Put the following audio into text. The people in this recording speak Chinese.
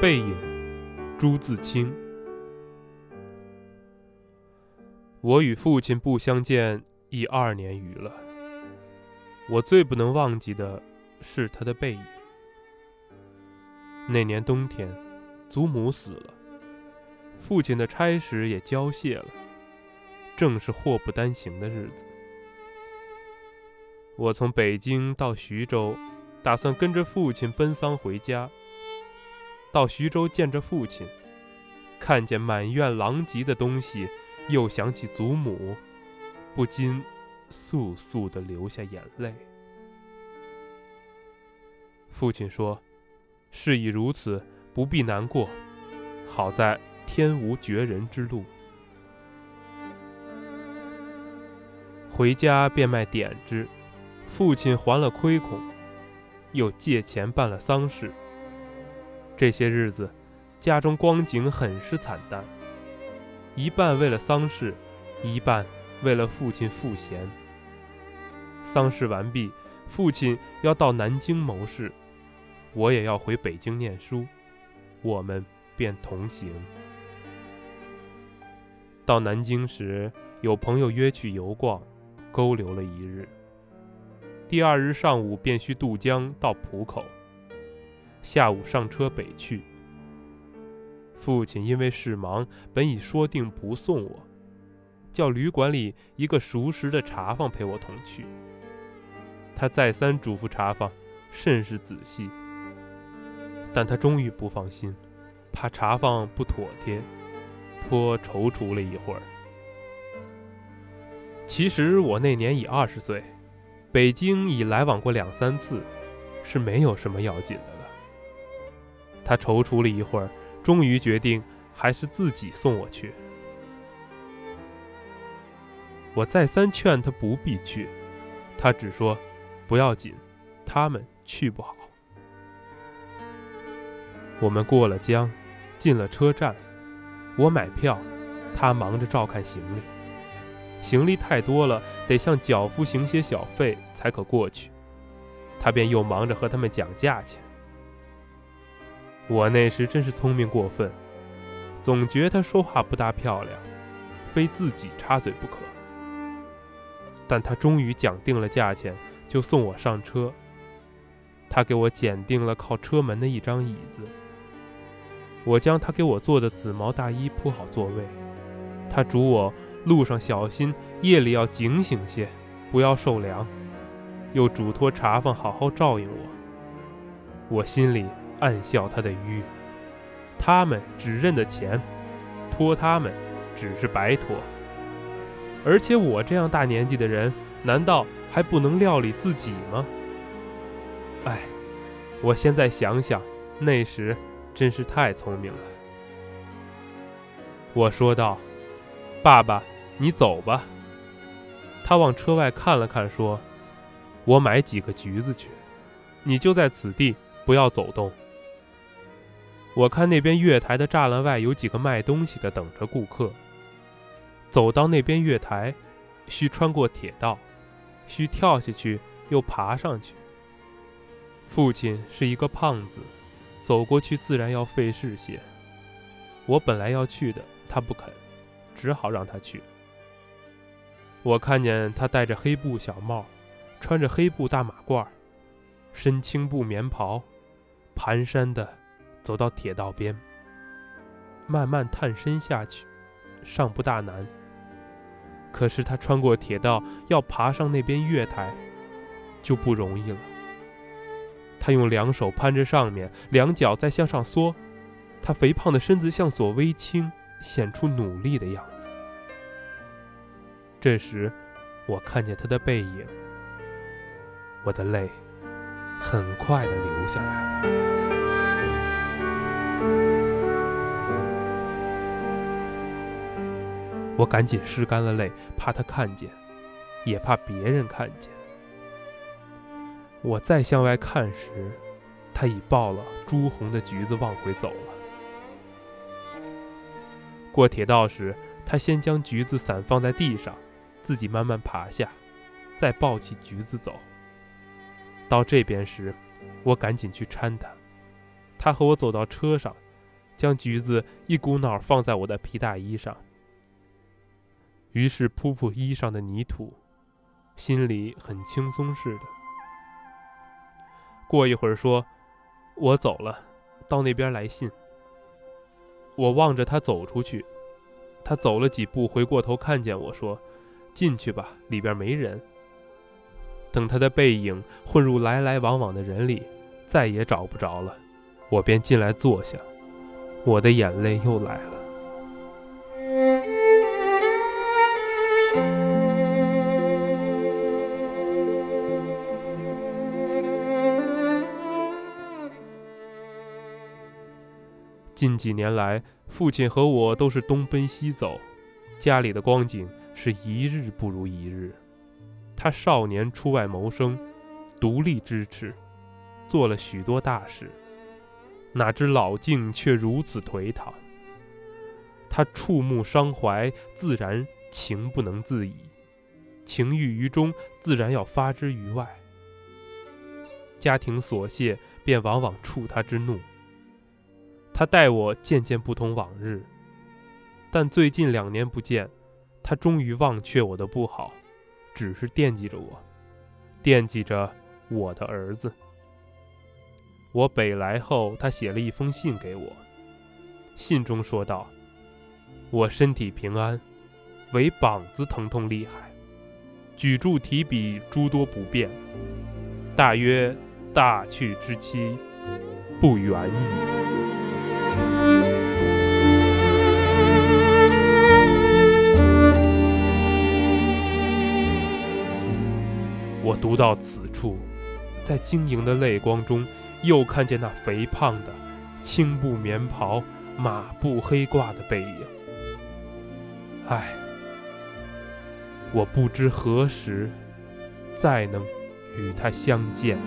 背影，朱自清。我与父亲不相见已二年余了。我最不能忘记的是他的背影。那年冬天，祖母死了，父亲的差事也交卸了，正是祸不单行的日子。我从北京到徐州，打算跟着父亲奔丧回家。到徐州见着父亲，看见满院狼藉的东西，又想起祖母，不禁簌簌地流下眼泪。父亲说：“事已如此，不必难过。好在天无绝人之路。”回家变卖点子，父亲还了亏空，又借钱办了丧事。这些日子，家中光景很是惨淡，一半为了丧事，一半为了父亲赋闲。丧事完毕，父亲要到南京谋事，我也要回北京念书，我们便同行。到南京时，有朋友约去游逛，勾留了一日。第二日上午便需渡江到浦口。下午上车北去。父亲因为事忙，本已说定不送我，叫旅馆里一个熟识的茶房陪我同去。他再三嘱咐茶房，甚是仔细，但他终于不放心，怕茶房不妥帖，颇踌躇了一会儿。其实我那年已二十岁，北京已来往过两三次，是没有什么要紧的。他踌躇了一会儿，终于决定还是自己送我去。我再三劝他不必去，他只说：“不要紧，他们去不好。”我们过了江，进了车站，我买票，他忙着照看行李。行李太多了，得向脚夫行些小费才可过去，他便又忙着和他们讲价钱。我那时真是聪明过分，总觉他说话不大漂亮，非自己插嘴不可。但他终于讲定了价钱，就送我上车。他给我拣定了靠车门的一张椅子，我将他给我做的紫毛大衣铺好座位。他嘱我路上小心，夜里要警醒些，不要受凉，又嘱托茶房好好照应我。我心里。暗笑他的愚，他们只认得钱，托他们只是白托。而且我这样大年纪的人，难道还不能料理自己吗？哎，我现在想想，那时真是太聪明了。我说道：“爸爸，你走吧。”他往车外看了看，说：“我买几个橘子去，你就在此地，不要走动。”我看那边月台的栅栏外有几个卖东西的等着顾客。走到那边月台，需穿过铁道，需跳下去又爬上去。父亲是一个胖子，走过去自然要费事些。我本来要去的，他不肯，只好让他去。我看见他戴着黑布小帽，穿着黑布大马褂，身青布棉袍，蹒跚的。走到铁道边，慢慢探身下去，尚不大难。可是他穿过铁道，要爬上那边月台，就不容易了。他用两手攀着上面，两脚在向上缩，他肥胖的身子向左微倾，显出努力的样子。这时，我看见他的背影，我的泪很快的流下来了。我赶紧拭干了泪，怕他看见，也怕别人看见。我再向外看时，他已抱了朱红的橘子往回走了。过铁道时，他先将橘子散放在地上，自己慢慢爬下，再抱起橘子走。到这边时，我赶紧去搀他。他和我走到车上，将橘子一股脑放在我的皮大衣上，于是扑扑衣上的泥土，心里很轻松似的。过一会儿说：“我走了，到那边来信。”我望着他走出去，他走了几步，回过头看见我说：“进去吧，里边没人。”等他的背影混入来来往往的人里，再也找不着了，我便进来坐下。我的眼泪又来了。近几年来，父亲和我都是东奔西走，家里的光景是一日不如一日。他少年出外谋生，独立支持，做了许多大事。哪知老境却如此颓唐。他触目伤怀，自然情不能自已；情郁于中，自然要发之于外。家庭琐屑便往往触他之怒。他待我渐渐不同往日，但最近两年不见，他终于忘却我的不好，只是惦记着我，惦记着我的儿子。我北来后，他写了一封信给我。信中说道：“我身体平安，唯膀子疼痛厉害，举箸提笔诸多不便，大约大去之期不远矣。”读到此处，在晶莹的泪光中。又看见那肥胖的青布棉袍、马布黑褂的背影。唉，我不知何时再能与他相见。